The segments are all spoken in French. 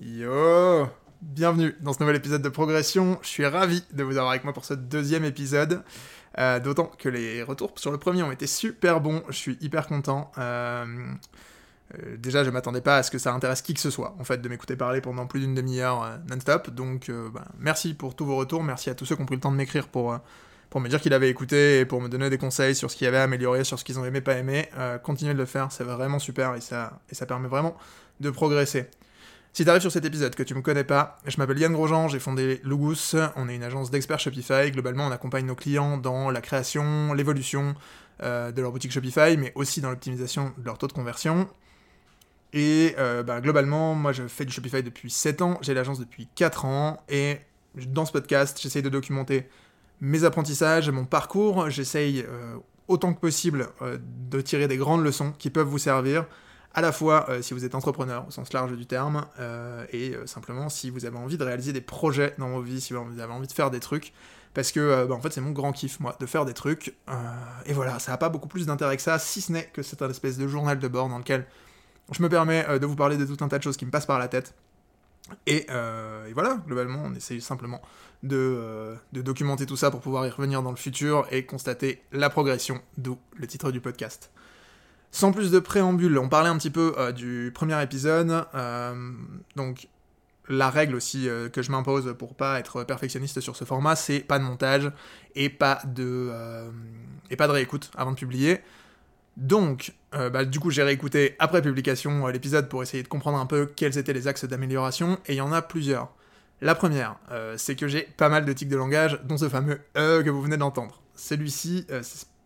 Yo Bienvenue dans ce nouvel épisode de Progression. Je suis ravi de vous avoir avec moi pour ce deuxième épisode. Euh, d'autant que les retours sur le premier ont été super bons. Je suis hyper content. Euh, euh, déjà, je m'attendais pas à ce que ça intéresse qui que ce soit, en fait, de m'écouter parler pendant plus d'une demi-heure non-stop. Donc, bah, merci pour tous vos retours. Merci à tous ceux qui ont pris le temps de m'écrire pour, me dire qu'ils avaient écouté et pour me donner des conseils sur ce qu'ils avaient amélioré, sur ce qu'ils ont aimé, pas aimé. continuez de le faire, c'est vraiment super et ça, et ça permet vraiment de progresser. Si t'arrives sur cet épisode que tu me connais pas, je m'appelle Yann Grosjean, j'ai fondé Lugus, on est une agence d'experts Shopify, globalement on accompagne nos clients dans la création, l'évolution euh, de leur boutique Shopify, mais aussi dans l'optimisation de leur taux de conversion. Et euh, bah, globalement, moi je fais du Shopify depuis 7 ans, j'ai l'agence depuis 4 ans, et dans ce podcast, j'essaye de documenter mes apprentissages, mon parcours, j'essaye euh, autant que possible de tirer des grandes leçons qui peuvent vous servir, à la fois euh, si vous êtes entrepreneur au sens large du terme, euh, et euh, simplement si vous avez envie de réaliser des projets dans vos vies, si vous avez envie de faire des trucs, parce que bah, en fait c'est mon grand kiff moi, de faire des trucs, et voilà, ça n'a pas beaucoup plus d'intérêt que ça, si ce n'est que c'est un espèce de journal de bord dans lequel je me permets de vous parler de tout un tas de choses qui me passent par la tête, et, voilà, globalement on essaye simplement de, de documenter tout ça pour pouvoir y revenir dans le futur et constater la progression, d'où le titre du podcast. Sans plus de préambule, on parlait un petit peu euh, du premier épisode, euh, donc la règle aussi euh, que je m'impose pour pas être perfectionniste sur ce format, c'est pas de montage et pas de et pas de réécoute avant de publier. Donc, bah, du coup, j'ai réécouté après publication l'épisode pour essayer de comprendre un peu quels étaient les axes d'amélioration, et il y en a plusieurs. La première, c'est que j'ai pas mal de tics de langage, dont ce fameux E que vous venez d'entendre. Celui-ci,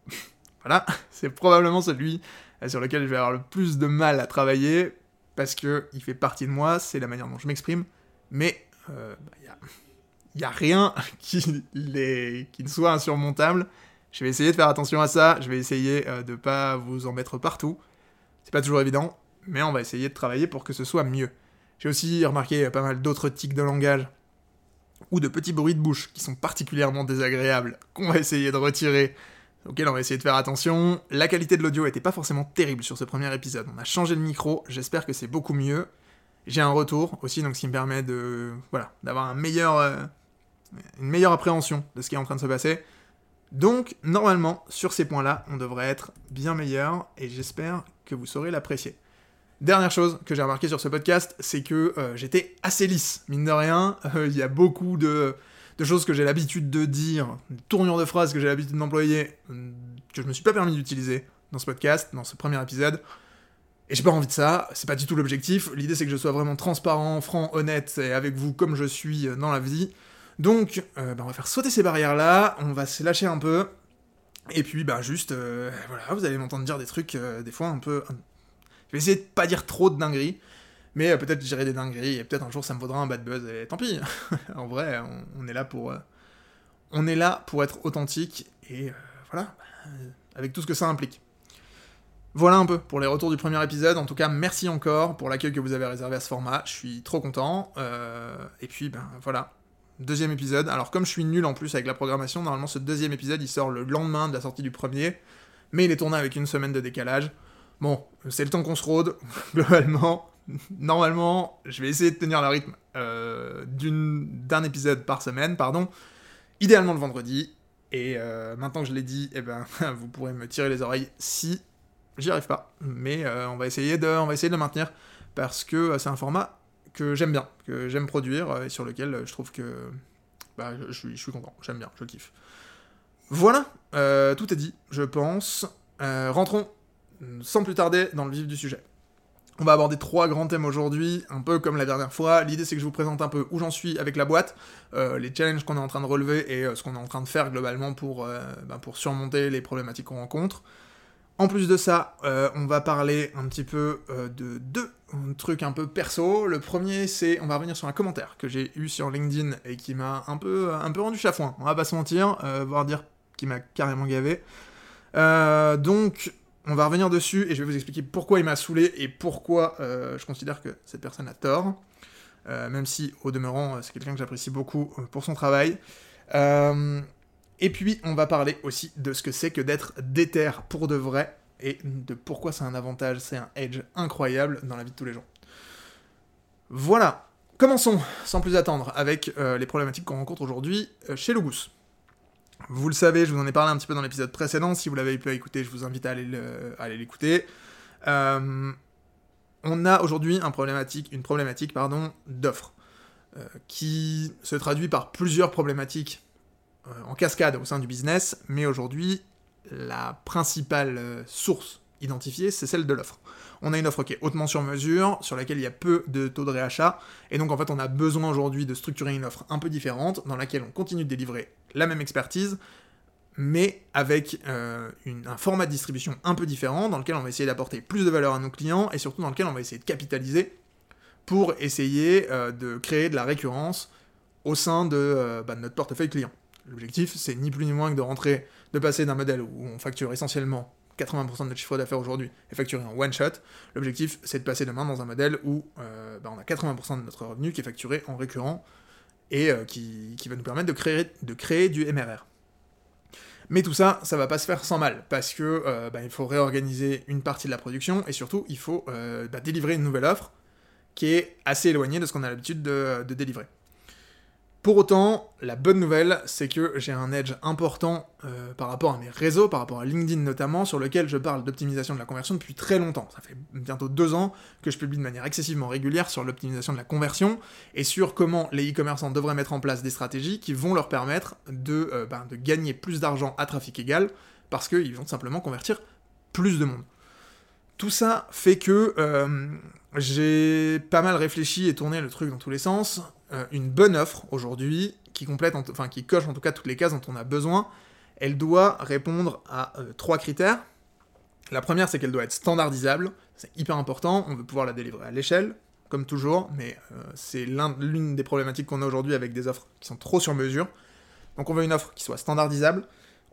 voilà, c'est probablement celui sur lequel je vais avoir le plus de mal à travailler, parce que il fait partie de moi, c'est la manière dont je m'exprime, mais il euh, n'y a, a, rien qui, ne soit insurmontable. Je vais essayer de faire attention à ça, je vais essayer euh, de pas vous en mettre partout. C'est pas toujours évident, mais on va essayer de travailler pour que ce soit mieux. J'ai aussi remarqué pas mal d'autres tics de langage ou de petits bruits de bouche qui sont particulièrement désagréables, qu'on va essayer de retirer Ok, on va essayer de faire attention. La qualité de l'audio était pas forcément terrible sur ce premier épisode. On a changé le micro, j'espère que c'est beaucoup mieux. J'ai un retour aussi, donc ce qui me permet de voilà d'avoir euh, une meilleure appréhension de ce qui est en train de se passer. Donc normalement sur ces points-là, on devrait être bien meilleur et j'espère que vous saurez l'apprécier. Dernière chose que j'ai remarqué sur ce podcast, c'est que euh, j'étais assez lisse, mine de rien. Euh, il y a beaucoup de de choses que j'ai l'habitude de dire, des tournures de phrases que j'ai l'habitude d'employer, euh, que je me suis pas permis d'utiliser dans ce podcast, dans ce premier épisode. Et j'ai pas envie de ça, c'est pas du tout l'objectif. L'idée c'est que je sois vraiment transparent, franc, honnête et avec vous comme je suis euh, dans la vie. Donc, euh, bah, on va faire sauter ces barrières-là, on va se lâcher un peu. Et puis, bah, juste, voilà, vous allez m'entendre dire des trucs, des fois un peu. Je vais essayer de pas dire trop de dingueries. Mais euh, peut-être j'irai des dingueries, et peut-être un jour ça me vaudra un bad buzz, et tant pis. en vrai, on, est là pour... Euh, on est là pour être authentique, et euh, voilà, avec tout ce que ça implique. Voilà un peu pour les retours du premier épisode. En tout cas, merci encore pour l'accueil que vous avez réservé à ce format. Je suis trop content. et puis, ben voilà. Deuxième épisode. Alors, comme je suis nul en plus avec la programmation, normalement ce deuxième épisode il sort le lendemain de la sortie du premier. Mais il est tourné avec une semaine de décalage. Bon, c'est le temps qu'on se rôde, globalement normalement, je vais essayer de tenir le rythme euh, d'un épisode par semaine, pardon. Idéalement le vendredi. Et euh, maintenant que je l'ai dit, eh ben, vous pourrez me tirer les oreilles si j'y arrive pas. Mais euh, on, va essayer de, on va essayer de le maintenir parce que c'est un format que j'aime bien, que j'aime produire et sur lequel je trouve que bah, je, suis, je suis content, j'aime bien, je kiffe. Voilà, tout est dit, je pense. rentrons sans plus tarder dans le vif du sujet. On va aborder trois grands thèmes aujourd'hui, un peu comme la dernière fois. L'idée c'est que je vous présente un peu où j'en suis avec la boîte, euh, les challenges qu'on est en train de relever et euh, ce qu'on est en train de faire globalement pour, euh, ben, pour surmonter les problématiques qu'on rencontre. En plus de ça, on va parler un petit peu de deux trucs un peu perso. Le premier, c'est on va revenir sur un commentaire que j'ai eu sur LinkedIn et qui m'a un peu, un peu rendu chafouin. On va pas se mentir, voire dire qui m'a carrément gavé. donc, on va revenir dessus et je vais vous expliquer pourquoi il m'a saoulé et pourquoi euh, je considère que cette personne a tort. Euh, même si, au demeurant, euh, c'est quelqu'un que j'apprécie beaucoup pour son travail. et puis, on va parler aussi de ce que c'est que d'être déter pour de vrai et de pourquoi c'est un avantage, c'est un edge incroyable dans la vie de tous les jours. Voilà. Commençons, sans plus attendre, avec les problématiques qu'on rencontre aujourd'hui chez Logus. Vous le savez, je vous en ai parlé un petit peu dans l'épisode précédent. Si vous l'avez pas écouté, je vous invite à aller l'écouter. Euh, on a aujourd'hui une problématique pardon, d'offres euh, qui se traduit par plusieurs problématiques euh, en cascade au sein du business, mais aujourd'hui, la principale source identifiée, c'est celle de l'offre. On a une offre qui est hautement sur mesure, sur laquelle il y a peu de taux de réachat, et donc en fait on a besoin aujourd'hui de structurer une offre un peu différente, dans laquelle on continue de délivrer la même expertise, mais avec euh, un format de distribution un peu différent, dans lequel on va essayer d'apporter plus de valeur à nos clients, et surtout dans lequel on va essayer de capitaliser pour essayer euh, de créer de la récurrence au sein de, euh, bah, de notre portefeuille client. L'objectif, c'est ni plus ni moins que de rentrer, de passer d'un modèle où on facture essentiellement 80% de notre chiffre d'affaires aujourd'hui est facturé en one shot. L'objectif, c'est de passer demain dans un modèle où euh, bah, on a 80% de notre revenu qui est facturé en récurrent et euh, qui, va nous permettre de créer, du MRR. Mais tout ça, ça va pas se faire sans mal, parce que euh, bah, il faut réorganiser une partie de la production, et surtout, il faut bah, délivrer une nouvelle offre qui est assez éloignée de ce qu'on a l'habitude de délivrer. Pour autant, la bonne nouvelle, c'est que j'ai un edge important euh, par rapport à mes réseaux, par rapport à LinkedIn notamment, sur lequel je parle d'optimisation de la conversion depuis très longtemps. Ça fait bientôt deux ans que je publie de manière excessivement régulière sur l'optimisation de la conversion et sur comment les e-commerçants devraient mettre en place des stratégies qui vont leur permettre de, euh, ben, gagner plus d'argent à trafic égal parce qu'ils vont simplement convertir plus de monde. Tout ça fait que euh, j'ai pas mal réfléchi et tourné le truc dans tous les sens. Euh, une bonne offre aujourd'hui, qui complète, enfin qui coche en tout cas toutes les cases dont on a besoin, elle doit répondre à euh, trois critères. La première, c'est qu'elle doit être standardisable. C'est hyper important. On veut pouvoir la délivrer à l'échelle, comme toujours, mais c'est l'une des problématiques qu'on a aujourd'hui avec des offres qui sont trop sur mesure. Donc on veut une offre qui soit standardisable.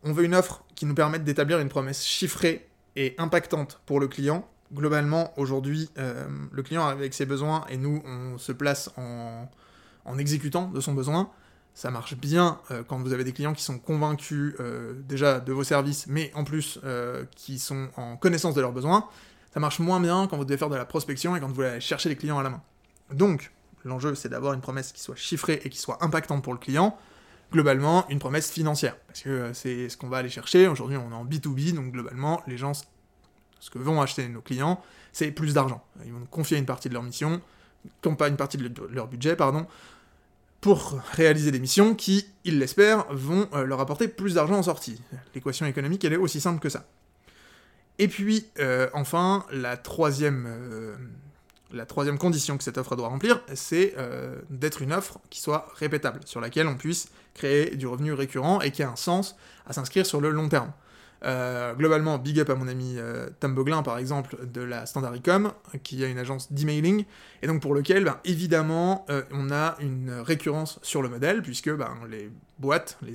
On veut une offre qui nous permette d'établir une promesse chiffrée et impactante pour le client. Globalement, aujourd'hui, euh, le client avec ses besoins et nous, on se place en, exécutant de son besoin. Ça marche bien euh, quand vous avez des clients qui sont convaincus euh, déjà de vos services, mais en plus qui sont en connaissance de leurs besoins. Ça marche moins bien quand vous devez faire de la prospection et quand vous allez chercher les clients à la main. Donc, l'enjeu, c'est d'avoir une promesse qui soit chiffrée et qui soit impactante pour le client globalement une promesse financière. Parce que euh, c'est ce qu'on va aller chercher. Aujourd'hui, on est en B2B, donc globalement, les gens, ce que vont acheter nos clients, c'est plus d'argent. Ils vont nous confier une partie de leur mission, pas une partie de leur budget, pardon, pour réaliser des missions qui, ils l'espèrent, vont euh, leur apporter plus d'argent en sortie. L'équation économique, elle est aussi simple que ça. Et puis, euh, enfin, la troisième la troisième condition que cette offre doit remplir, c'est euh, d'être une offre qui soit répétable, sur laquelle on puisse créer du revenu récurrent et qui a un sens à s'inscrire sur le long terme. Euh, globalement, big up à mon ami euh, Tom Boglin, par exemple, de la Standardicom, qui a une agence d'emailing, et donc pour lequel, ben, évidemment, on a une récurrence sur le modèle, puisque ben, les boîtes, les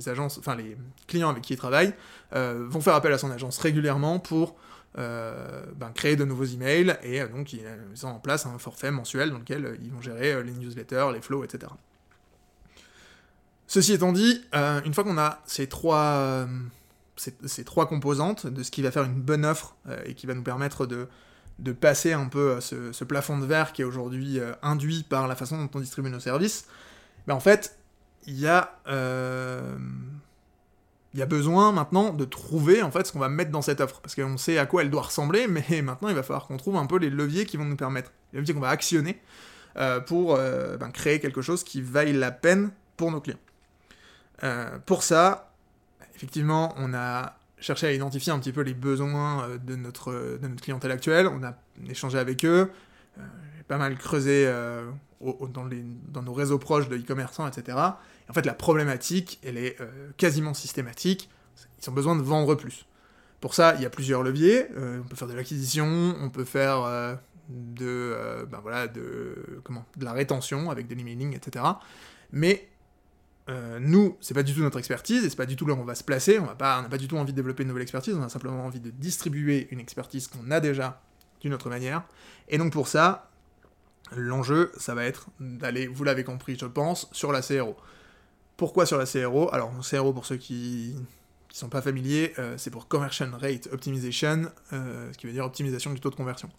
clients avec qui ils travaillent, vont faire appel à son agence régulièrement pour euh, ben, créer de nouveaux emails et euh, donc ils ont en place un forfait mensuel dans lequel euh, ils vont gérer les newsletters, les flows, etc. Ceci étant dit, une fois qu'on a ces trois, ces, trois composantes de ce qui va faire une bonne offre et qui va nous permettre de, passer un peu ce, ce, plafond de verre qui est aujourd'hui induit par la façon dont on distribue nos services, ben en fait, il y a besoin maintenant de trouver en fait ce qu'on va mettre dans cette offre, parce qu'on sait à quoi elle doit ressembler, mais maintenant il va falloir qu'on trouve un peu les leviers qui vont nous permettre, les leviers qu'on va actionner euh, pour euh, ben, créer quelque chose qui vaille la peine pour nos clients. Euh, pour ça, effectivement, on a cherché à identifier un petit peu les besoins de notre, de notre clientèle actuelle, on a échangé avec eux, pas mal creusé dans, les, dans nos réseaux proches de e-commerçants, etc. En fait, la problématique, elle est euh, quasiment systématique. Ils ont besoin de vendre plus. Pour ça, il y a plusieurs leviers. Euh, on peut faire de l'acquisition, on peut faire euh, de, ben voilà, de, comment, de la rétention avec des emailing, etc. Mais nous, c'est pas du tout notre expertise et c'est pas du tout là où on va se placer. On n'a pas, du tout envie de développer une nouvelle expertise. On a simplement envie de distribuer une expertise qu'on a déjà d'une autre manière. Et donc pour ça, l'enjeu, ça va être d'aller, vous l'avez compris, je pense, sur la CRO. Pourquoi sur la CRO Alors, CRO, pour ceux qui ne sont pas familiers, euh, c'est pour Conversion Rate Optimization, euh, ce qui veut dire optimisation du taux de conversion.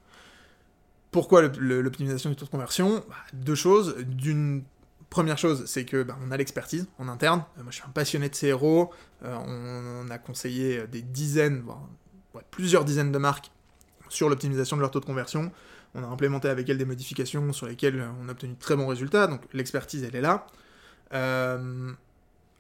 pourquoi l'optimisation du taux de conversion? Bah, Deux choses. D'une première chose, c'est que bah, on a l'expertise en interne. moi, je suis un passionné de CRO. on, a conseillé des dizaines, voire plusieurs dizaines de marques sur l'optimisation de leur taux de conversion. On a implémenté avec elles des modifications sur lesquelles on a obtenu de très bons résultats, donc l'expertise, elle est là. Euh,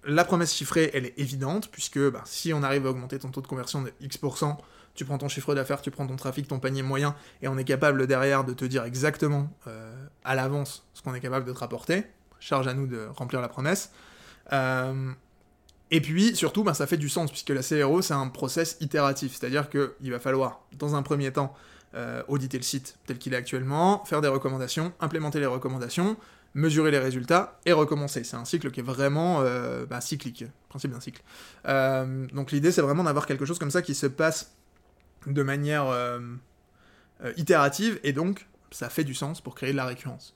la promesse chiffrée, elle est évidente, puisque bah, si on arrive à augmenter ton taux de conversion de X%, tu prends ton chiffre d'affaires, tu prends ton trafic, ton panier moyen, et on est capable derrière de te dire exactement euh, à l'avance ce qu'on est capable de te rapporter. Charge à nous de remplir la promesse. Euh, et puis, surtout, bah, ça fait du sens, puisque la CRO, c'est un process itératif, c'est-à-dire qu'il va falloir, dans un premier temps, euh, auditer le site tel qu'il est actuellement, faire des recommandations, implémenter les recommandations, mesurer les résultats et recommencer. C'est un cycle qui est vraiment euh, bah, cyclique, principe d'un cycle. Donc l'idée c'est vraiment d'avoir quelque chose comme ça qui se passe de manière itérative et donc ça fait du sens pour créer de la récurrence.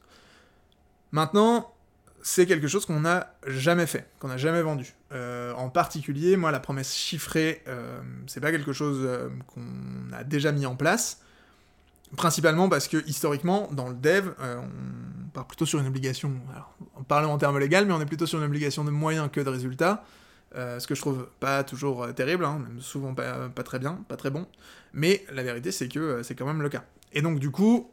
Maintenant, c'est quelque chose qu'on n'a jamais fait, qu'on n'a jamais vendu. en particulier, moi, la promesse chiffrée, c'est pas quelque chose qu'on a déjà mis en place. Principalement parce que historiquement, dans le dev, euh, on part plutôt sur une obligation, alors, on parle en termes légaux, mais on est plutôt sur une obligation de moyens que de résultats, euh, ce que je trouve pas toujours euh, terrible, hein, même souvent pas, très bien, pas très bon, mais la vérité c'est que c'est quand même le cas. Et donc du coup,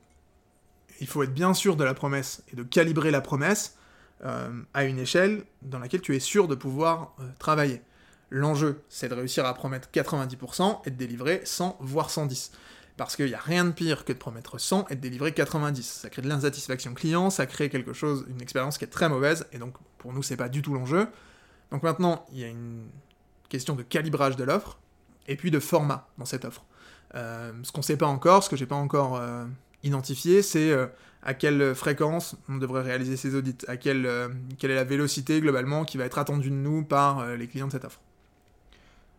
il faut être bien sûr de la promesse et de calibrer la promesse à une échelle dans laquelle tu es sûr de pouvoir travailler. L'enjeu, c'est de réussir à promettre 90% et de délivrer 100 voire 110. Parce qu'il n'y a rien de pire que de promettre 100 et de délivrer 90. Ça crée de l'insatisfaction client, ça crée quelque chose, une expérience qui est très mauvaise, et donc pour nous, c'est pas du tout l'enjeu. Donc maintenant, il y a une question de calibrage de l'offre, et puis de format dans cette offre. Euh, ce qu'on ne sait pas encore, ce que j'ai pas encore euh, identifié, c'est euh, à quelle fréquence on devrait réaliser ces audits, à quelle, quelle est la vélocité globalement qui va être attendue de nous par les clients de cette offre.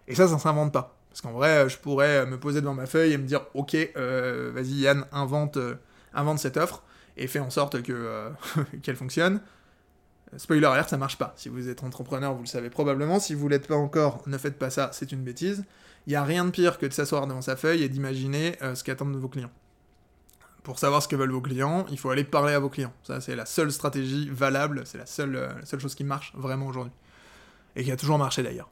Et ça, ça ne s'invente pas. Parce qu'en vrai, je pourrais me poser devant ma feuille et me dire, ok, euh, vas-y Yann, invente, euh, cette offre et fais en sorte que euh, qu'elle fonctionne. Spoiler alert, ça marche pas. Si vous êtes entrepreneur, vous le savez probablement. Si vous l'êtes pas encore, ne faites pas ça, c'est une bêtise. Il n'y a rien de pire que de s'asseoir devant sa feuille et d'imaginer ce qu'attendent vos clients. Pour savoir ce que veulent vos clients, il faut aller parler à vos clients. Ça, c'est la seule stratégie valable, c'est la seule, la seule chose qui marche vraiment aujourd'hui. Et qui a toujours marché d'ailleurs.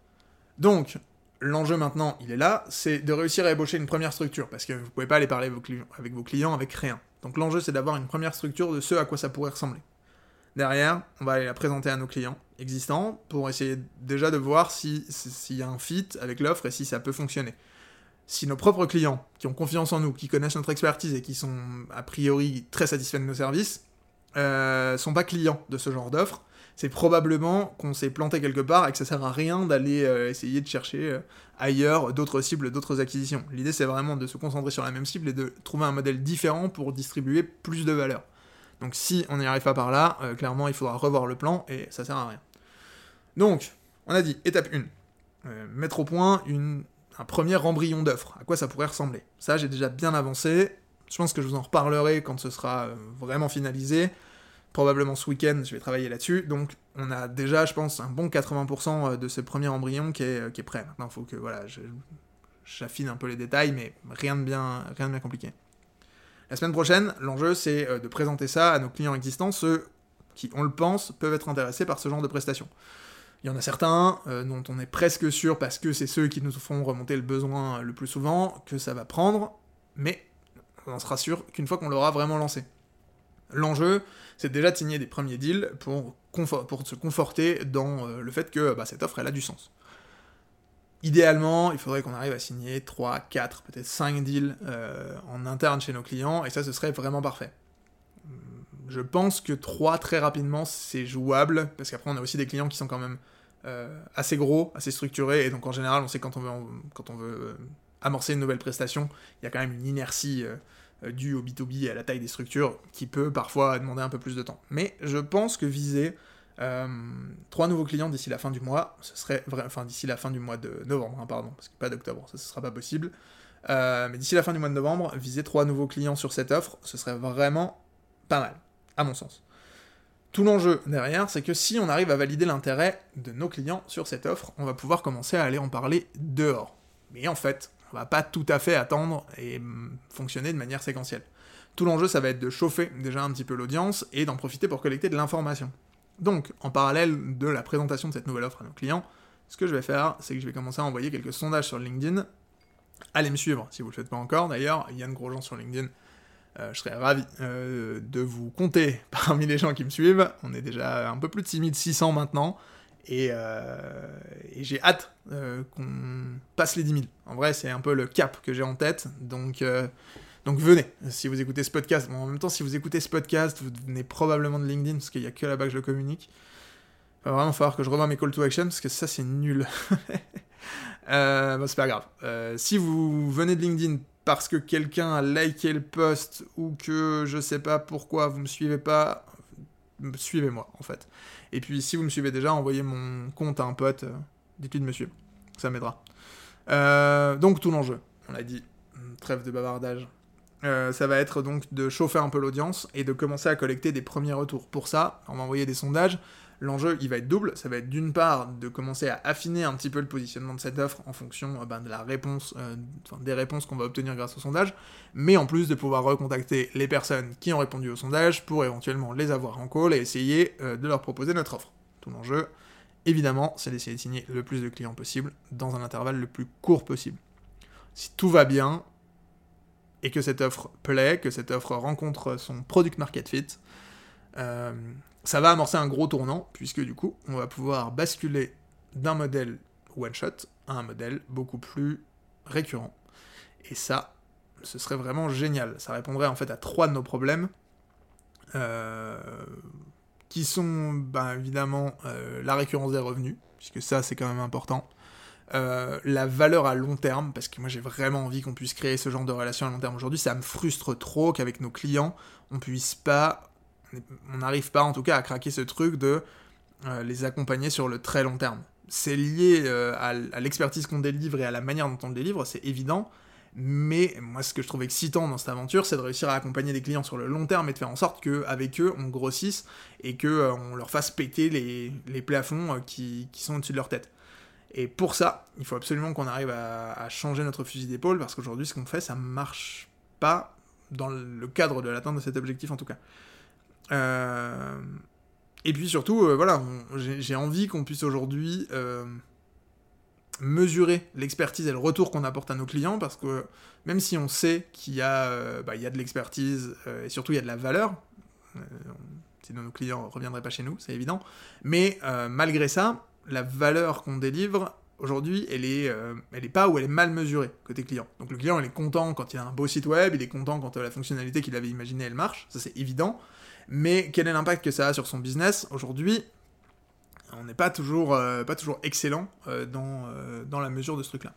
Donc, l'enjeu maintenant, il est là, c'est de réussir à ébaucher une première structure, parce que vous pouvez pas aller parler avec vos clients avec rien. Donc l'enjeu, c'est d'avoir une première structure de ce à quoi ça pourrait ressembler. Derrière, on va aller la présenter à nos clients existants pour essayer déjà de voir s'il y a un fit avec l'offre et si ça peut fonctionner. Si nos propres clients, qui ont confiance en nous, qui connaissent notre expertise et qui sont a priori très satisfaits de nos services, euh, sont pas clients de ce genre d'offre, c'est probablement qu'on s'est planté quelque part et que ça sert à rien d'aller euh, essayer de chercher euh, ailleurs d'autres cibles, d'autres acquisitions. L'idée c'est vraiment de se concentrer sur la même cible et de trouver un modèle différent pour distribuer plus de valeur. Donc si on n'y arrive pas par là, clairement il faudra revoir le plan et ça sert à rien. Donc, on a dit étape 1, mettre au point une, un premier embryon d'offre, à quoi ça pourrait ressembler? Ça j'ai déjà bien avancé, je pense que je vous en reparlerai quand ce sera vraiment finalisé probablement ce week-end, je vais travailler là-dessus. Donc, on a déjà, je pense, un bon 80% euh, de ce premier embryon qui est, euh, qui est prêt. Maintenant, il faut que voilà, j'affine un peu les détails, mais rien de bien, rien de bien compliqué. La semaine prochaine, l'enjeu, c'est euh, de présenter ça à nos clients existants, ceux qui, on le pense, peuvent être intéressés par ce genre de prestations. Il y en a certains dont on est presque sûr, parce que c'est ceux qui nous font remonter le besoin le plus souvent, que ça va prendre, mais on en sera sûr qu'une fois qu'on l'aura vraiment lancé. L'enjeu, c'est déjà de signer des premiers deals pour, se conforter dans euh, le fait que bah, cette offre, elle a du sens. Idéalement, il faudrait qu'on arrive à signer 3, 4, peut-être 5 deals euh, en interne chez nos clients, et ça, ce serait vraiment parfait. Je pense que 3 très rapidement, c'est jouable, parce qu'après, on a aussi des clients qui sont quand même euh, assez gros, assez structurés, et donc en général, on sait quand on veut, quand on veut amorcer une nouvelle prestation, il y a quand même une inertie euh, dû au B2B et à la taille des structures, qui peut parfois demander un peu plus de temps. Mais je pense que viser euh, trois nouveaux clients d'ici la fin du mois, ce serait vrai, enfin d'ici la fin du mois de novembre, hein, pardon, parce que pas d'octobre, ça ce sera pas possible. Euh, mais d'ici la fin du mois de novembre, viser trois nouveaux clients sur cette offre, ce serait vraiment pas mal, à mon sens. Tout l'enjeu derrière, c'est que si on arrive à valider l'intérêt de nos clients sur cette offre, on va pouvoir commencer à aller en parler dehors. Mais en fait, on va pas tout à fait attendre et mm, fonctionner de manière séquentielle. Tout l'enjeu, ça va être de chauffer déjà un petit peu l'audience et d'en profiter pour collecter de l'information. Donc, en parallèle de la présentation de cette nouvelle offre à nos clients, ce que je vais faire, c'est que je vais commencer à envoyer quelques sondages sur LinkedIn. Allez me suivre si vous ne le faites pas encore. D'ailleurs, Yann Grosjean sur LinkedIn. Euh, je serais ravi euh, de vous compter parmi les gens qui me suivent. On est déjà un peu plus de 6600 maintenant. Euh, et, j'ai hâte qu'on passe les 10 000. En vrai, c'est un peu le cap que j'ai en tête. Donc, donc venez, si vous écoutez ce podcast. en même temps, si vous écoutez ce podcast, vous venez probablement de LinkedIn, parce qu'il n'y a que là-bas que je le communique. Il va vraiment falloir que je revoie mes call to action, parce que ça, c'est nul. euh, c'est pas grave. Si vous venez de LinkedIn parce que quelqu'un a liké le post, ou que je sais pas pourquoi vous me suivez pas, suivez-moi, en fait. Et puis, si vous me suivez déjà, envoyez mon compte à un pote, euh, dites-lui de me suivre. Ça m'aidera. Euh, donc, tout l'enjeu. On a dit, trêve de bavardage. Euh, ça va être donc de chauffer un peu l'audience et de commencer à collecter des premiers retours. Pour ça, on va envoyer des sondages. L'enjeu, il va être double. Ça va être d'une part de commencer à affiner un petit peu le positionnement de cette offre en fonction euh, ben, euh, des réponses qu'on va obtenir grâce au sondage, mais en plus de pouvoir recontacter les personnes qui ont répondu au sondage pour éventuellement les avoir en call et essayer de leur proposer notre offre. Tout l'enjeu, évidemment, c'est d'essayer de signer le plus de clients possible dans un intervalle le plus court possible. Si tout va bien, et que cette offre plaît, que cette offre rencontre son product market fit, euh, ça va amorcer un gros tournant, puisque du coup, on va pouvoir basculer d'un modèle one-shot à un modèle beaucoup plus récurrent. Et ça, ce serait vraiment génial. Ça répondrait en fait à trois de nos problèmes, euh, qui sont ben, évidemment euh, la récurrence des revenus, puisque ça c'est quand même important, euh, la valeur à long terme, parce que moi j'ai vraiment envie qu'on puisse créer ce genre de relation à long terme aujourd'hui. Ça me frustre trop qu'avec nos clients, on puisse pas, on n'arrive pas en tout cas à craquer ce truc de euh, les accompagner sur le très long terme. C'est lié euh, à, l'expertise qu'on délivre et à la manière dont on le délivre, c'est évident. Mais moi, ce que je trouve excitant dans cette aventure, c'est de réussir à accompagner des clients sur le long terme et de faire en sorte qu'avec eux, on grossisse et qu'on on leur fasse péter les, les plafonds qui, qui sont au-dessus de leur tête. Et pour ça, il faut absolument qu'on arrive à, changer notre fusil d'épaule, parce qu'aujourd'hui, ce qu'on fait, ça marche pas dans le cadre de l'atteinte de cet objectif, en tout cas. Euh, et puis surtout, euh, voilà, j'ai envie qu'on puisse aujourd'hui euh, mesurer l'expertise et le retour qu'on apporte à nos clients, parce que même si on sait qu'il y, a, bah, y a de l'expertise, et surtout il y a de la valeur, sinon nos clients ne reviendraient pas chez nous, c'est évident, mais malgré ça, la valeur qu'on délivre, aujourd'hui, elle est, euh, elle est pas ou elle est mal mesurée côté client. Donc le client, il est content quand il a un beau site web, il est content quand euh, la fonctionnalité qu'il avait imaginée, elle marche, ça c'est évident. Mais quel est l'impact que ça a sur son business Aujourd'hui, on n'est pas toujours, euh, pas toujours excellent dans, dans la mesure de ce truc-là.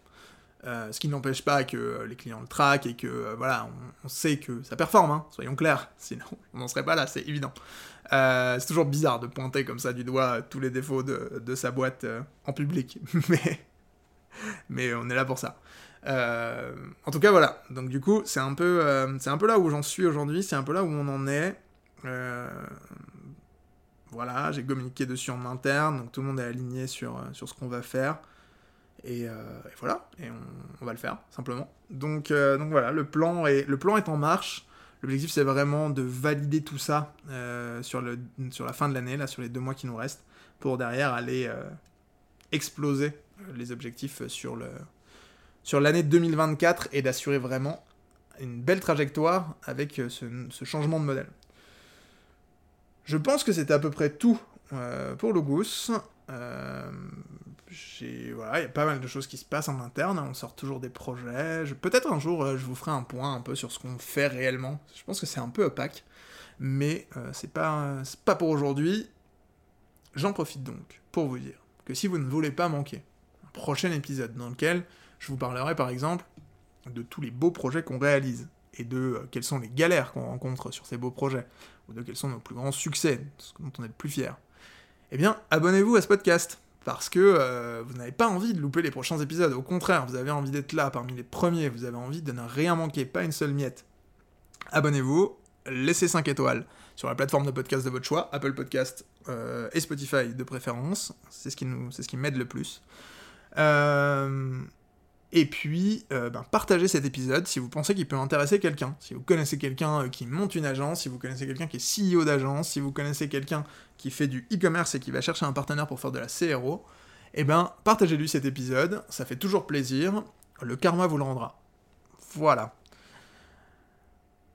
ce qui n'empêche pas que les clients le traquent et que voilà, on, sait que ça performe, hein, soyons clairs, sinon on n'en serait pas là, c'est évident. Euh, c'est toujours bizarre de pointer comme ça du doigt tous les défauts de, sa boîte euh, en public, mais, mais on est là pour ça. Euh, en tout cas, voilà. Donc du coup, c'est un peu, c'est un peu là où j'en suis aujourd'hui. C'est un peu là où on en est. voilà, j'ai communiqué dessus en interne, donc tout le monde est aligné sur, sur ce qu'on va faire. Et, voilà, et on, va le faire simplement. Donc, voilà, le plan est, en marche. L'objectif, c'est vraiment de valider tout ça euh, sur, la fin de l'année, là, sur les deux mois qui nous restent, pour derrière aller euh, exploser les objectifs sur le sur l'année 2024 et d'assurer vraiment une belle trajectoire avec euh, ce, changement de modèle. Je pense que c'était à peu près tout pour le Goose voilà, il y a pas mal de choses qui se passent en interne, on sort toujours des projets. Peut-être un jour, euh, je vous ferai un point un peu sur ce qu'on fait réellement. Je pense que c'est un peu opaque, mais euh, c'est pas, pas pour aujourd'hui. J'en profite donc pour vous dire que si vous ne voulez pas manquer un prochain épisode dans lequel je vous parlerai par exemple de tous les beaux projets qu'on réalise et de euh, quelles sont les galères qu'on rencontre sur ces beaux projets, ou de quels sont nos plus grands succès, ce dont on est le plus fier, eh bien, abonnez-vous à ce podcast parce que euh, vous n'avez pas envie de louper les prochains épisodes. Au contraire, vous avez envie d'être là parmi les premiers, vous avez envie de ne rien manquer, pas une seule miette. Abonnez-vous, laissez 5 étoiles sur la plateforme de podcast de votre choix, Apple Podcast euh, et Spotify de préférence, c'est ce qui, nous, c'est ce qui m'aide le plus. Euh, Et puis, euh, ben, partagez cet épisode si vous pensez qu'il peut intéresser quelqu'un. Si vous connaissez quelqu'un euh, qui monte une agence, si vous connaissez quelqu'un qui est CEO d'agence, si vous connaissez quelqu'un qui fait du e-commerce et qui va chercher un partenaire pour faire de la CRO, eh ben, partagez-lui cet épisode, ça fait toujours plaisir, le karma vous le rendra. Voilà.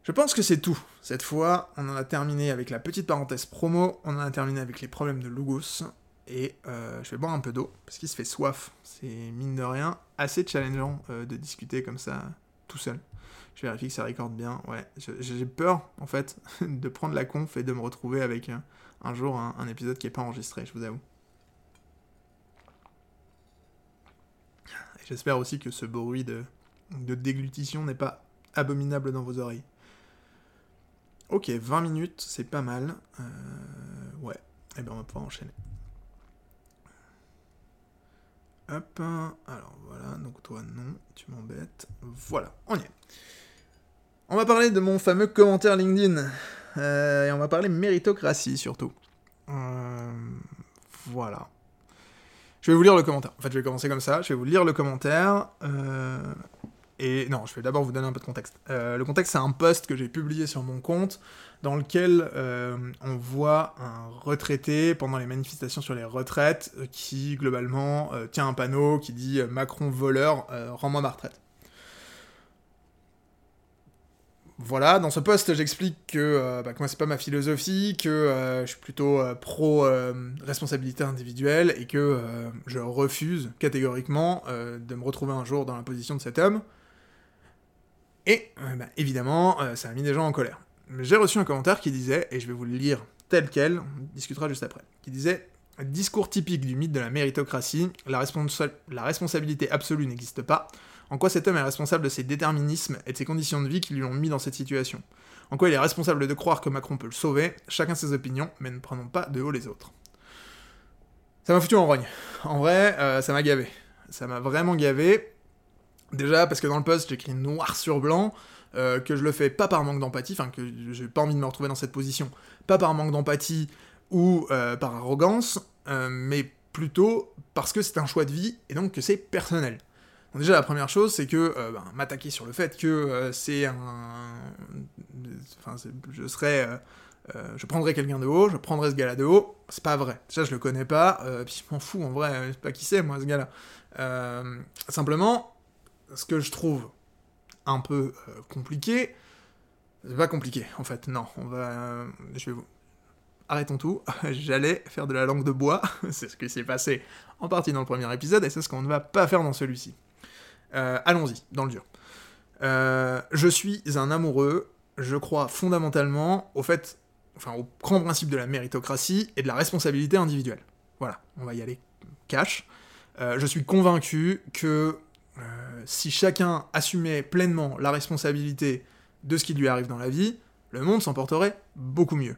Je pense que c'est tout. Cette fois, on en a terminé avec la petite parenthèse promo, on en a terminé avec les problèmes de Lugos, et euh, je vais boire un peu d'eau, parce qu'il se fait soif. C'est, mine de rien, assez challengeant euh, de discuter comme ça, tout seul. Je vérifie que ça recorde bien. Ouais, j'ai peur, en fait, de prendre la conf et de me retrouver avec euh, un jour un, épisode qui n'est pas enregistré, je vous avoue. J'espère aussi que ce bruit de, déglutition n'est pas abominable dans vos oreilles. Ok, 20 minutes, c'est pas mal. ouais, et eh bien on va pouvoir enchaîner. Hop, alors voilà, donc toi non, tu m'embêtes. Voilà, on y est. On va parler de mon fameux commentaire LinkedIn. Euh, et on va parler méritocratie surtout. Euh, voilà. Je vais vous lire le commentaire. En fait, je vais commencer comme ça. Je vais vous lire le commentaire. Euh, et non, je vais d'abord vous donner un peu de contexte. le contexte, c'est un post que j'ai publié sur mon compte dans lequel euh, on voit un retraité pendant les manifestations sur les retraites euh, qui globalement euh, tient un panneau qui dit Macron voleur, rends-moi ma retraite. Voilà, dans ce poste, j'explique que, bah, moi c'est pas ma philosophie, que je suis plutôt pro responsabilité individuelle et que je refuse catégoriquement de me retrouver un jour dans la position de cet homme. Et bah, évidemment, ça a mis des gens en colère j'ai reçu un commentaire qui disait, et je vais vous le lire tel quel, on discutera juste après, qui disait Discours typique du mythe de la méritocratie, la, la responsabilité absolue n'existe pas. En quoi cet homme est responsable de ses déterminismes et de ses conditions de vie qui lui ont mis dans cette situation? En quoi il est responsable de croire que Macron peut le sauver? Chacun ses opinions, mais ne prenons pas de haut les autres. Ça m'a foutu en rogne. En vrai, euh, ça m'a gavé. Ça m'a vraiment gavé. Déjà parce que dans le post, j'écris noir sur blanc. Euh, que je le fais pas par manque d'empathie, enfin que j'ai pas envie de me retrouver dans cette position, pas par manque d'empathie ou euh, par arrogance, euh, mais plutôt parce que c'est un choix de vie et donc que c'est personnel. Donc déjà la première chose c'est que ben, m'attaquer sur le fait que c'est un, enfin je serais je prendrais quelqu'un de haut, je prendrais ce gars-là de haut, c'est pas vrai. Déjà, je le connais pas, puis je m'en fous, en vrai, je sais pas qui c'est, moi, ce gars-là. simplement, ce que je trouve un peu euh, compliqué. C'est pas compliqué, en fait, non. On va. Euh, je vous. Arrêtons tout. J'allais faire de la langue de bois. c'est ce qui s'est passé en partie dans le premier épisode, et c'est ce qu'on ne va pas faire dans celui-ci. Euh, allons-y, dans le dur. je suis un amoureux. Je crois fondamentalement au fait, enfin, au grand principe de la méritocratie et de la responsabilité individuelle. Voilà, on va y aller cash. je suis convaincu que euh, si chacun assumait pleinement la responsabilité de ce qui lui arrive dans la vie, le monde s'en porterait beaucoup mieux.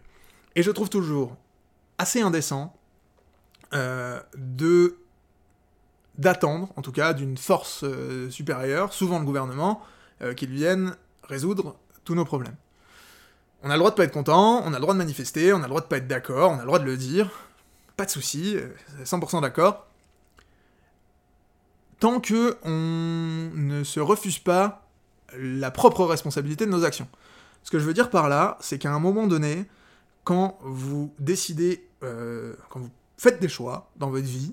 Et je trouve toujours assez indécent euh, d'attendre, en tout cas, d'une force euh, supérieure, souvent le gouvernement, qu'il vienne résoudre tous nos problèmes. On a le droit de pas être content, on a le droit de manifester, on a le droit de pas être d'accord, on a le droit de le dire, pas de souci, 100% d'accord, tant que on ne se refuse pas la propre responsabilité de nos actions. Ce que je veux dire par là, c'est qu'à un moment donné, quand vous décidez, euh, quand vous faites des choix dans votre vie,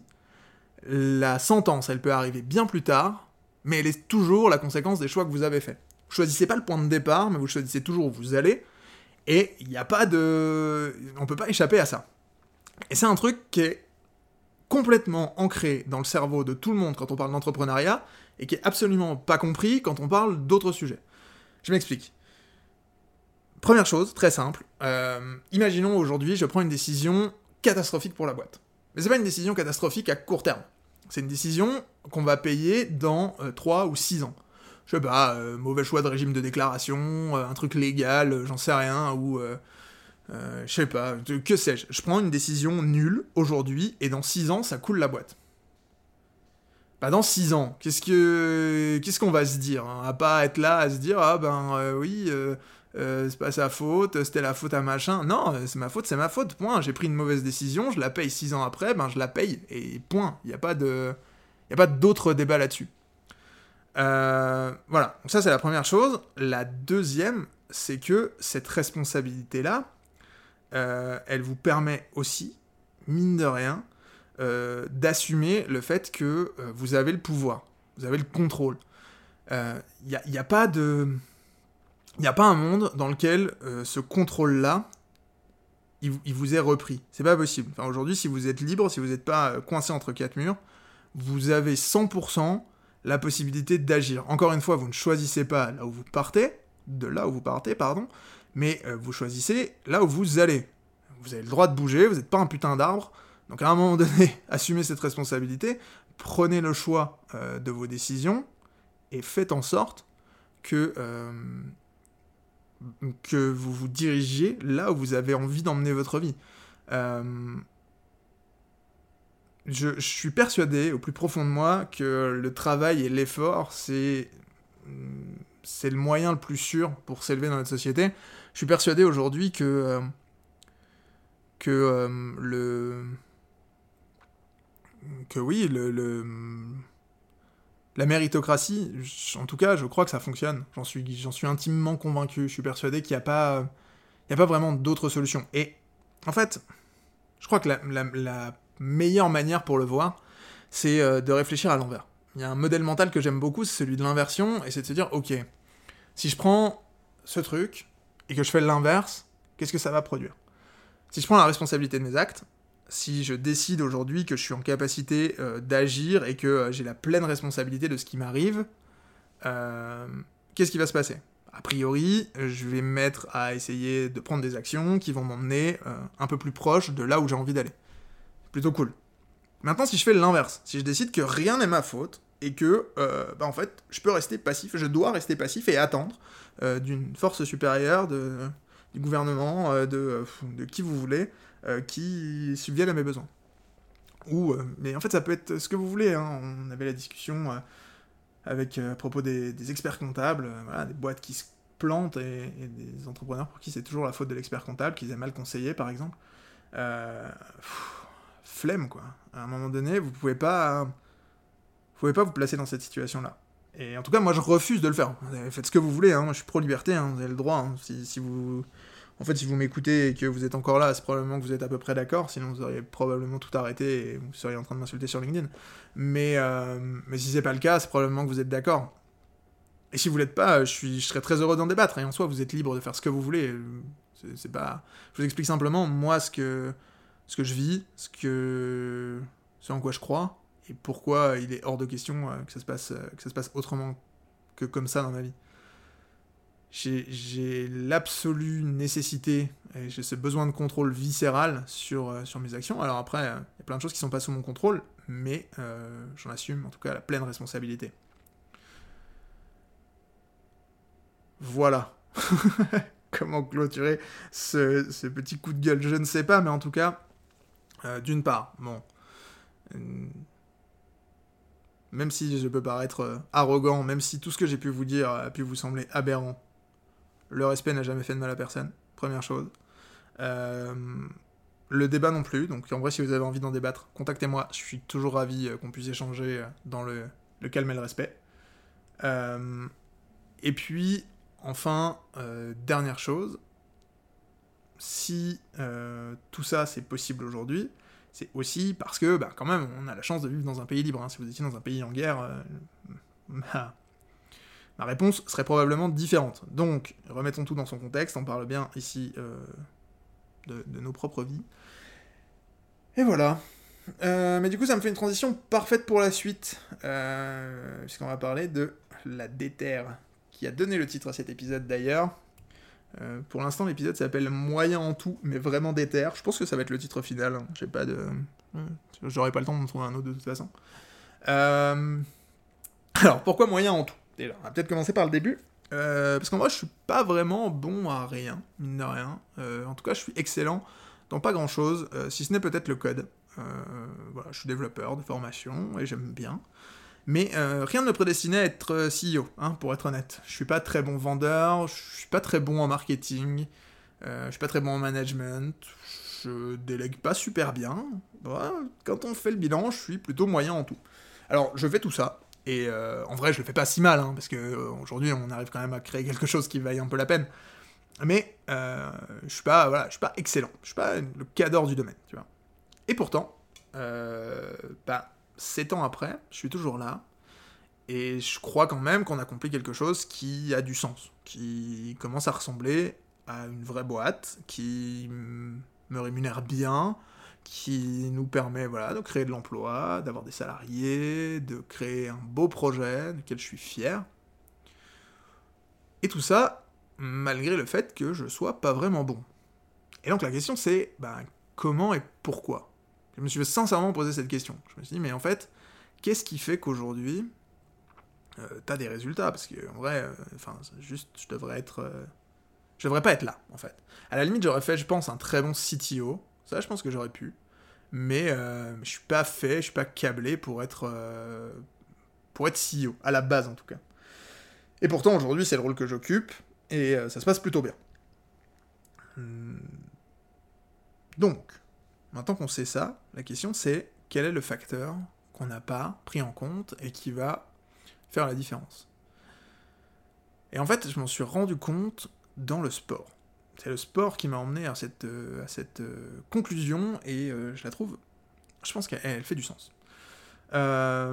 la sentence, elle peut arriver bien plus tard, mais elle est toujours la conséquence des choix que vous avez faits. Vous choisissez pas le point de départ, mais vous choisissez toujours où vous allez, et il n'y a pas de... On peut pas échapper à ça. Et c'est un truc qui est complètement ancré dans le cerveau de tout le monde quand on parle d'entrepreneuriat, et qui est absolument pas compris quand on parle d'autres sujets. Je m'explique. Première chose, très simple, euh, imaginons aujourd'hui je prends une décision catastrophique pour la boîte. Mais c'est pas une décision catastrophique à court terme. C'est une décision qu'on va payer dans 3 euh, ou 6 ans. Je sais pas, euh, mauvais choix de régime de déclaration, un truc légal, j'en sais rien, ou euh, je sais pas, que sais-je. Je prends une décision nulle aujourd'hui et dans 6 ans, ça coule la boîte. Pas dans 6 ans. Qu'est-ce que qu'est-ce qu'on va se dire hein À pas être là à se dire ah ben euh, oui, euh, c'est pas sa faute, c'était la faute à machin. Non, c'est ma faute, c'est ma faute. Point. J'ai pris une mauvaise décision, je la paye 6 ans après, ben je la paye et point. Il n'y a pas de y a pas d'autre débat là-dessus. Voilà, donc ça c'est la première chose. La deuxième, c'est que cette responsabilité-là, euh, elle vous permet aussi, mine de rien, euh, d'assumer le fait que vous avez le pouvoir, vous avez le contrôle. Il n'y a, pas de... Il a pas un monde dans lequel ce contrôle-là, il, vous est repris. C'est pas possible. Aujourd'hui, si vous êtes libre, si vous n'êtes pas coincé entre quatre murs, vous avez 100% la possibilité d'agir. Encore une fois, vous ne choisissez pas là où vous partez, de là où vous partez, pardon, mais euh, vous choisissez là où vous allez. Vous avez le droit de bouger, vous n'êtes pas un putain d'arbre, donc à un moment donné, assumez cette responsabilité, prenez le choix euh, de vos décisions, et faites en sorte que, euh, que vous vous dirigiez là où vous avez envie d'emmener votre vie je, suis persuadé au plus profond de moi que le travail et l'effort, c'est c'est le moyen le plus sûr pour s'élever dans notre société. Je suis persuadé aujourd'hui que euh, que euh, le que oui le, la méritocratie, en tout cas, je crois que ça fonctionne. J'en suis j'en suis intimement convaincu. Je suis persuadé qu'il n'y a pas il y a pas vraiment d'autres solutions. Et en fait, je crois que la, la meilleure manière pour le voir, c'est euh, de réfléchir à l'envers. Il y a un modèle mental que j'aime beaucoup, c'est celui de l'inversion, et c'est de se dire, ok, si je prends ce truc et que je fais l'inverse, qu'est-ce que ça va produire? Si je prends la responsabilité de mes actes, si je décide aujourd'hui que je suis en capacité euh, d'agir et que euh, j'ai la pleine responsabilité de ce qui m'arrive, qu'est-ce qui va se passer? A priori, je vais me mettre à essayer de prendre des actions qui vont m'emmener un peu plus proche de là où j'ai envie d'aller. Plutôt cool. Maintenant, si je fais l'inverse, si je décide que rien n'est ma faute, et que, euh, bah, en fait, je peux rester passif, je dois rester passif et attendre euh, d'une force supérieure, du gouvernement, euh, de, de, qui vous voulez, qui subvienne à mes besoins. Ou, mais en fait, ça peut être ce que vous voulez. Hein. On avait la discussion avec à propos des, experts comptables, des boîtes qui se plantent et, des entrepreneurs pour qui c'est toujours la faute de l'expert comptable, qu'ils aient mal conseillé, par exemple. Flemme, quoi. À un moment donné, vous pouvez. Vous pouvez pas vous placer dans cette situation-là. Et en tout cas, moi, je refuse de le faire. Faites ce que vous voulez, hein. moi, je suis pro-liberté, hein. vous avez le droit. Hein. Si, vous... En fait, si vous m'écoutez et que vous êtes encore là, c'est probablement que vous êtes à peu près d'accord, sinon vous auriez probablement tout arrêté et vous seriez en train de m'insulter sur LinkedIn. Mais, euh... mais si c'est pas le cas, c'est probablement que vous êtes d'accord. Et si vous l'êtes pas, je, suis... je serais très heureux d'en débattre. Et en soi, vous êtes libre de faire ce que vous voulez. C'est pas... Je vous explique simplement, moi, ce que ce que je vis, ce, que... ce en quoi je crois, et pourquoi il est hors de question euh, que, ça se passe, euh, que ça se passe autrement que comme ça dans ma vie. J'ai l'absolue nécessité, et j'ai ce besoin de contrôle viscéral sur, euh, mes actions. Alors après, il y a plein de choses qui sont pas sous mon contrôle, mais j'en assume en tout cas la pleine responsabilité. Voilà. Comment clôturer ce, petit coup de gueule? Je ne sais pas, mais en tout cas, d'une part, bon. Euh, même si je peux paraître euh, arrogant, même si tout ce que j'ai pu vous dire a pu vous sembler aberrant, le respect n'a jamais fait de mal à personne, première chose. le débat non plus, donc en vrai, si vous avez envie d'en débattre, contactez-moi, je suis toujours ravi qu'on puisse échanger dans le, calme et le respect. et puis, enfin, dernière chose, si euh, tout ça c'est possible aujourd'hui, c'est aussi parce que, bah, quand même, on a la chance de vivre dans un pays libre. Hein. Si vous étiez dans un pays en guerre, euh, ma... réponse serait probablement différente. Donc, remettons tout dans son contexte, on parle bien ici euh, de, nos propres vies. Et voilà. mais du coup, ça me fait une transition parfaite pour la suite, puisqu'on va parler de la déterre, qui a donné le titre à cet épisode d'ailleurs. Euh, pour l'instant, l'épisode s'appelle Moyen en tout, mais vraiment déter. Je pense que ça va être le titre final. Hein. J'ai pas de. J'aurai pas le temps d'en trouver un autre de toute façon. Euh, alors, pourquoi moyen en tout? On va peut-être commencer par le début. Euh, parce qu'en vrai, je suis pas vraiment bon à rien, mine de rien. en tout cas, je suis excellent dans pas grand chose, si ce n'est peut-être le code. je suis développeur de formation et j'aime bien. Mais euh, rien ne me prédestinait à être euh, CEO, hein, pour être honnête. Je suis pas très bon vendeur, je suis pas très bon en marketing, euh, je suis pas très bon en management, je délègue pas super bien. quand on fait le bilan, je suis plutôt moyen en tout. Alors, je fais tout ça, Et euh, en vrai, je le fais pas si mal, hein, parce que euh, aujourd'hui, on arrive quand même à créer quelque chose qui vaille un peu la peine. Mais je suis pas, voilà, suis pas excellent. Je suis pas le cadre du domaine, tu vois. Et pourtant, bah, 7 ans après, je suis toujours là. Et je crois quand même qu'on accomplit quelque chose qui a du sens, qui commence à ressembler à une vraie boîte, qui me rémunère bien, qui nous permet de créer de l'emploi, d'avoir des salariés, de créer un beau projet duquel je suis fier. Et tout ça, malgré le fait que je sois pas vraiment bon. Et donc la question c'est, ben, comment et pourquoi? Je me suis sincèrement posé cette question. Je me suis dit, mais en fait, qu'est-ce qui fait qu'aujourd'hui, euh, t'as des résultats? Parce que en vrai, euh, enfin, juste, je devrais être... Euh, je devrais pas être là, en fait. À la limite, j'aurais fait, je pense, un très bon CTO, ça, je pense que j'aurais pu. Mais je suis pas fait, je suis pas câblé pour être, pour être CEO, à la base en tout cas. Et pourtant, aujourd'hui, c'est le rôle que j'occupe, et ça se passe plutôt bien. Hmm. Donc, maintenant qu'on sait ça, la question c'est quel est le facteur qu'on n'a pas pris en compte et qui va faire la différence? Et en fait, je m'en suis rendu compte dans le sport c'est le sport qui m'a emmené à cette, euh, euh, conclusion et euh, je la trouve, je pense qu'elle fait du sens. ça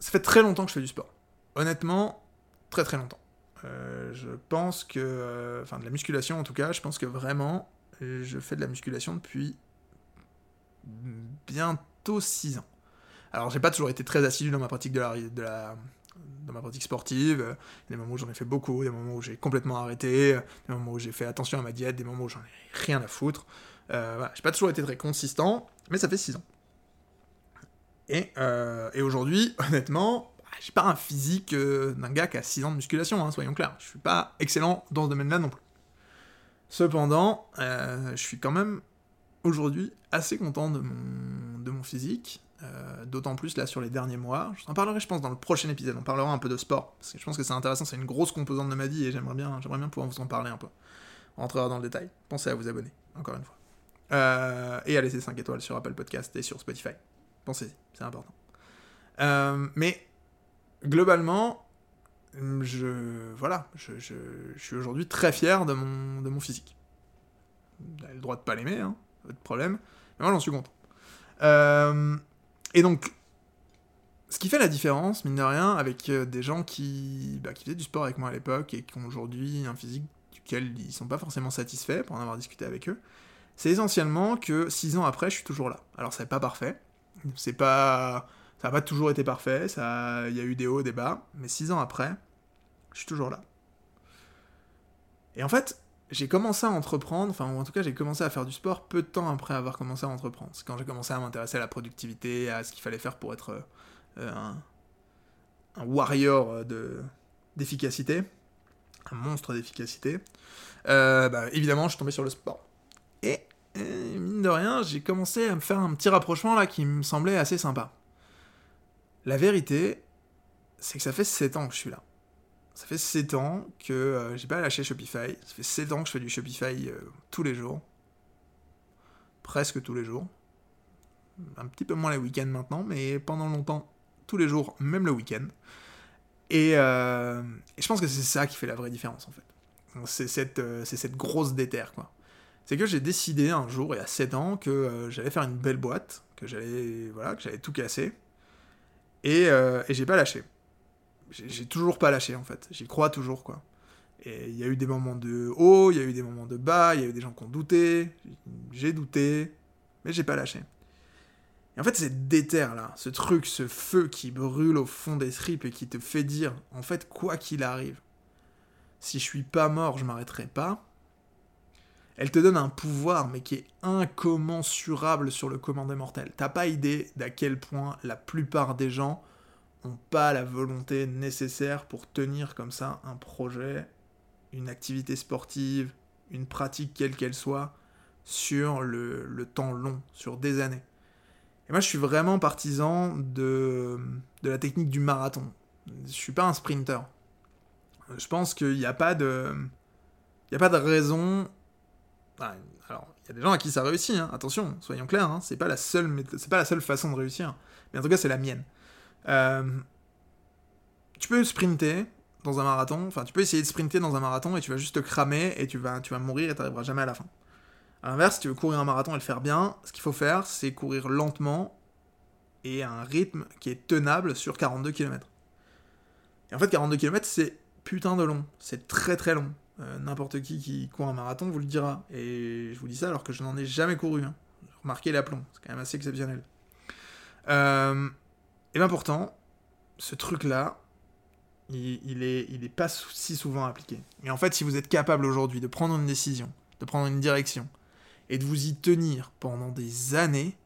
fait très longtemps que je fais du sport. Honnêtement, très très longtemps. je pense que, enfin de la musculation en tout cas, je pense que vraiment, je fais de la musculation depuis bientôt 6 ans. Alors j'ai pas toujours été très assidu dans ma pratique de la, dans ma pratique sportive. Euh, des moments où j'en ai fait beaucoup, des moments où j'ai complètement arrêté, euh, des moments où j'ai fait attention à ma diète, des moments où j'en ai rien à foutre. Euh, voilà, j'ai pas toujours été très consistant, mais ça fait 6 ans. Et, et aujourd'hui, honnêtement, j'ai pas un physique d'un gars qui a 6 ans de musculation, hein, soyons clairs. Je suis pas excellent dans ce domaine-là non plus. Cependant, je suis quand même aujourd'hui assez content de mon, physique. Euh, d'autant plus là sur les derniers mois. Je en parlerai, je pense, dans le prochain épisode. On parlera un peu de sport, parce que je pense que c'est intéressant, c'est une grosse composante de ma vie et j'aimerais bien, bien pouvoir vous en parler un peu. On rentrera dans le détail. Pensez à vous abonner, encore une fois. Euh, et à laisser 5 étoiles sur Apple Podcast et sur Spotify. Pensez-y, c'est important. Euh, mais globalement, je voilà, je, je, suis aujourd'hui très fier de mon, de mon physique. Vous avez le droit de pas l'aimer, hein, pas de problème. Mais moi j'en suis content. Euh, et donc, ce qui fait la différence, mine de rien, avec euh, des gens qui, bah, qui faisaient du sport avec moi à l'époque et qui ont aujourd'hui un physique duquel ils sont pas forcément satisfaits pour en avoir discuté avec eux, c'est essentiellement que six ans après, je suis toujours là. Alors, c'est pas parfait, c'est pas, ça n'a pas toujours été parfait, ça, il y a eu des hauts, des bas, mais six ans après, je suis toujours là. Et en fait, j'ai commencé à entreprendre, enfin, ou en tout cas, j'ai commencé à faire du sport peu de temps après avoir commencé à entreprendre. C'est quand j'ai commencé à m'intéresser à la productivité, à ce qu'il fallait faire pour être euh, un, warrior euh, de, d'efficacité, un monstre d'efficacité. Euh, bah, évidemment, je suis tombé sur le sport. Et, mine de rien, j'ai commencé à me faire un petit rapprochement là qui me semblait assez sympa. La vérité, c'est que ça fait 7 ans que je suis là. Ça fait 7 ans que euh, j'ai pas lâché Shopify. Ça fait 7 ans que je fais du Shopify euh, tous les jours. Presque tous les jours. Un petit peu moins les week-ends maintenant, mais pendant longtemps, tous les jours, même le week-end. Et, euh, je pense que c'est ça qui fait la vraie différence en fait. C'est cette, grosse déterre quoi. C'est que j'ai décidé un jour, il y a 7 ans, que j'allais faire une belle boîte, que j'allais voilà, que j'allais tout casser. Et, et j'ai pas lâché j'ai toujours pas lâché en fait. J'y crois toujours quoi. Et il y a eu des moments de haut, il y a eu des moments de bas, il y a eu des gens qui ont douté, j'ai douté, mais j'ai pas lâché. Et en fait, c'est déterre là, ce truc, ce feu qui brûle au fond des tripes et qui te fait dire, en fait, quoi qu'il arrive, si je suis pas mort, je m'arrêterai pas. Elle te donne un pouvoir, mais qui est incommensurable sur le commun des mortels. T'as pas idée d'à quel point la plupart des gens ont pas la volonté nécessaire pour tenir comme ça un projet, une activité sportive, une pratique quelle qu'elle soit, sur le, temps long, sur des années. Et moi, je suis vraiment partisan de, de la technique du marathon. Je suis pas un sprinter. Je pense qu'il n'y a pas de... Il n'y a pas de raison... alors, il y a des gens à qui ça réussit, hein. attention, soyons clairs, hein. c'est pas la seule, pas la seule façon de réussir. Mais en tout cas, c'est la mienne. Euh, tu peux sprinter dans un marathon, enfin tu peux essayer de sprinter dans un marathon et tu vas juste te cramer et tu vas, tu vas mourir et tu n'arriveras jamais à la fin. A l'inverse, si tu veux courir un marathon et le faire bien, ce qu'il faut faire, c'est courir lentement et à un rythme qui est tenable sur 42 km. Et en fait, 42 km, c'est putain de long. C'est très très long. Euh, n'importe qui qui court un marathon vous le dira. Et je vous dis ça alors que je n'en ai jamais couru. Hein. Remarquez l'aplomb, c'est quand même assez exceptionnel. Euh, et bien pourtant, ce truc-là, il, il, est, il est pas si souvent appliqué. Et en fait, si vous êtes capable aujourd'hui de prendre une décision, de prendre une direction, et de vous y tenir pendant des années,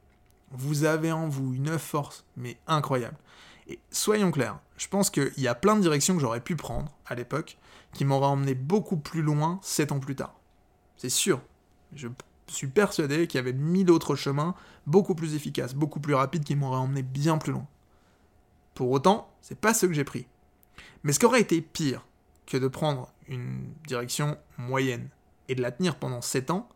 vous avez en vous une force, mais incroyable. Et soyons clairs, je pense qu'il y a plein de directions que j'aurais pu prendre à l'époque, qui m'auraient emmené beaucoup plus loin 7 ans plus tard. C'est sûr. Je suis persuadé qu'il y avait mille autres chemins beaucoup plus efficaces, beaucoup plus rapides, qui m'auraient emmené bien plus loin. Pour autant, c'est pas ce que j'ai pris. Mais ce qui aurait été pire que de prendre une direction moyenne et de la tenir pendant 7 ans,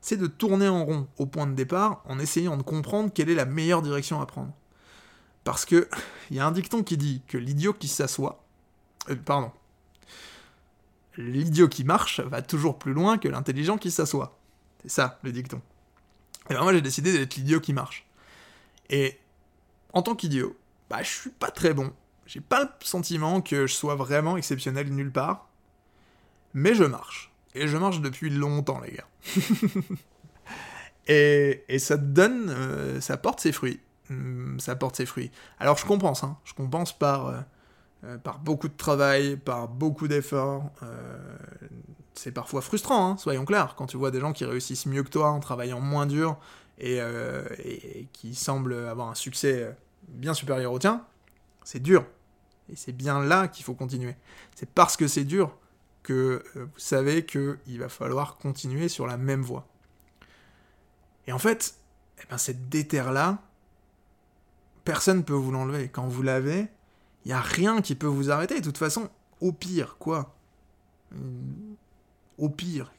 c'est de tourner en rond au point de départ en essayant de comprendre quelle est la meilleure direction à prendre. Parce que il y a un dicton qui dit que l'idiot qui s'assoit, euh, pardon, l'idiot qui marche va toujours plus loin que l'intelligent qui s'assoit. C'est ça le dicton. Et ben moi j'ai décidé d'être l'idiot qui marche. Et en tant qu'idiot, bah je suis pas très bon. J'ai pas le sentiment que je sois vraiment exceptionnel nulle part. Mais je marche. Et je marche depuis longtemps, les gars. et, et, ça donne, euh, ça porte ses fruits. Hum, ça porte ses fruits. Alors je compense, hein. je compense par, euh, euh, par beaucoup de travail, par beaucoup d'efforts. c'est parfois frustrant, hein, soyons clairs, quand tu vois des gens qui réussissent mieux que toi en travaillant moins dur et, et qui semblent avoir un succès bien supérieur au tien. C'est dur. Et c'est bien là qu'il faut continuer. C'est parce que c'est dur que euh, vous savez qu'il va falloir continuer sur la même voie. Et en fait, eh ben cette déterre-là, personne ne peut vous l'enlever. Quand vous l'avez, il n'y a rien qui peut vous arrêter. De toute façon, au pire, quoi Au pire,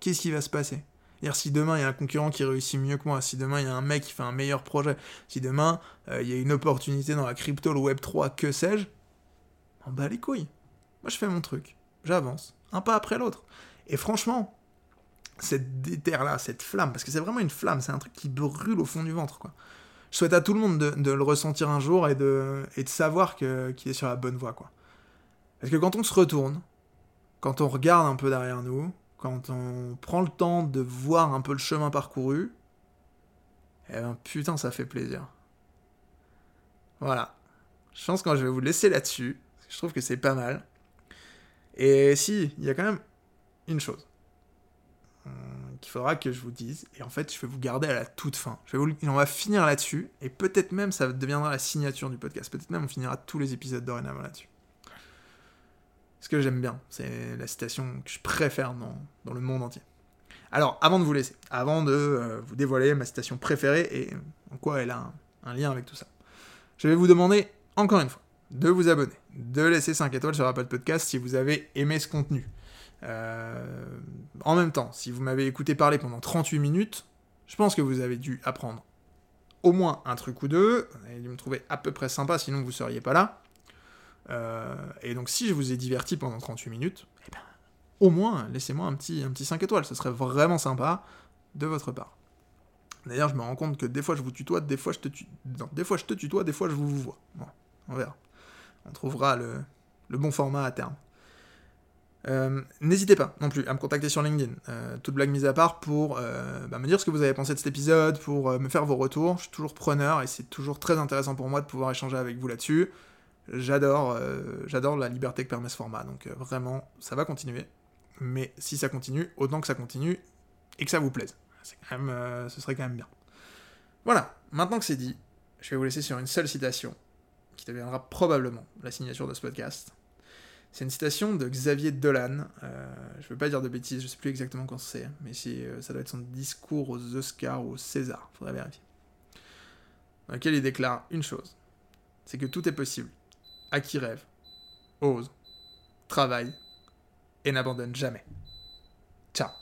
qu'est-ce qui va se passer? Dire si demain il y a un concurrent qui réussit mieux que moi, si demain il y a un mec qui fait un meilleur projet, si demain euh, il y a une opportunité dans la crypto, le web 3, que sais-je, on bat les couilles. Moi je fais mon truc j'avance, un pas après l'autre. Et franchement, cette déterre-là, cette flamme, parce que c'est vraiment une flamme, c'est un truc qui brûle au fond du ventre, quoi. Je souhaite à tout le monde de, le ressentir un jour et de, savoir qu'il est sur la bonne voie, quoi. Parce que quand on se retourne, quand on regarde un peu derrière nous, quand on prend le temps de voir un peu le chemin parcouru, eh ben putain, ça fait plaisir. Voilà. Je pense que je vais vous laisser là-dessus. Je trouve que c'est pas mal. Et si, il y a quand même une chose euh, qu'il faudra que je vous dise, et en fait je vais vous garder à la toute fin. On va finir là-dessus, et peut-être même ça deviendra la signature du podcast, peut-être même on finira tous les épisodes dorénavant là-dessus. Ce que j'aime bien, c'est la citation que je préfère dans, dans, le monde entier. Alors, avant de vous laisser, avant de euh, vous dévoiler ma citation préférée et en quoi elle a un lien avec tout ça, je vais vous demander encore une fois de vous abonner, de laisser 5 étoiles sur Apple Podcast si vous avez aimé ce contenu. Euh, en même temps, si vous m'avez écouté parler pendant 38 minutes, je pense que vous avez dû apprendre au moins un truc ou deux. Vous avez dû me trouver à peu près sympa, sinon vous ne seriez pas là. Euh, et donc si je vous ai diverti pendant 38 minutes, eh ben, au moins laissez-moi un petit, un petit 5 étoiles, ce serait vraiment sympa de votre part. D'ailleurs, je me rends compte que des fois je vous tutoie, des fois je te, des fois je tutoie, des fois je vous, vous vois. Bon, on verra on trouvera le, bon format à terme. Euh, n'hésitez pas non plus à me contacter sur LinkedIn, euh, toute blague mise à part, pour euh, bah, me dire ce que vous avez pensé de cet épisode, pour me faire vos retours. Je suis toujours preneur et c'est toujours très intéressant pour moi de pouvoir échanger avec vous là-dessus. J'adore, la liberté que permet ce format, donc vraiment, ça va continuer. Mais si ça continue, autant que ça continue et que ça vous plaise. Ce serait quand même bien. Voilà, maintenant que c'est dit, je vais vous laisser sur une seule citation qui deviendra probablement la signature de ce podcast. C'est une citation de Xavier Dolan. Euh, je ne veux pas dire de bêtises, je ne sais plus exactement quand c'est, mais euh, ça doit être son discours aux Oscars ou aux Césars, faudrait vérifier. Dans lequel il déclare une chose c'est que tout est possible à qui rêve, ose, travaille et n'abandonne jamais. Ciao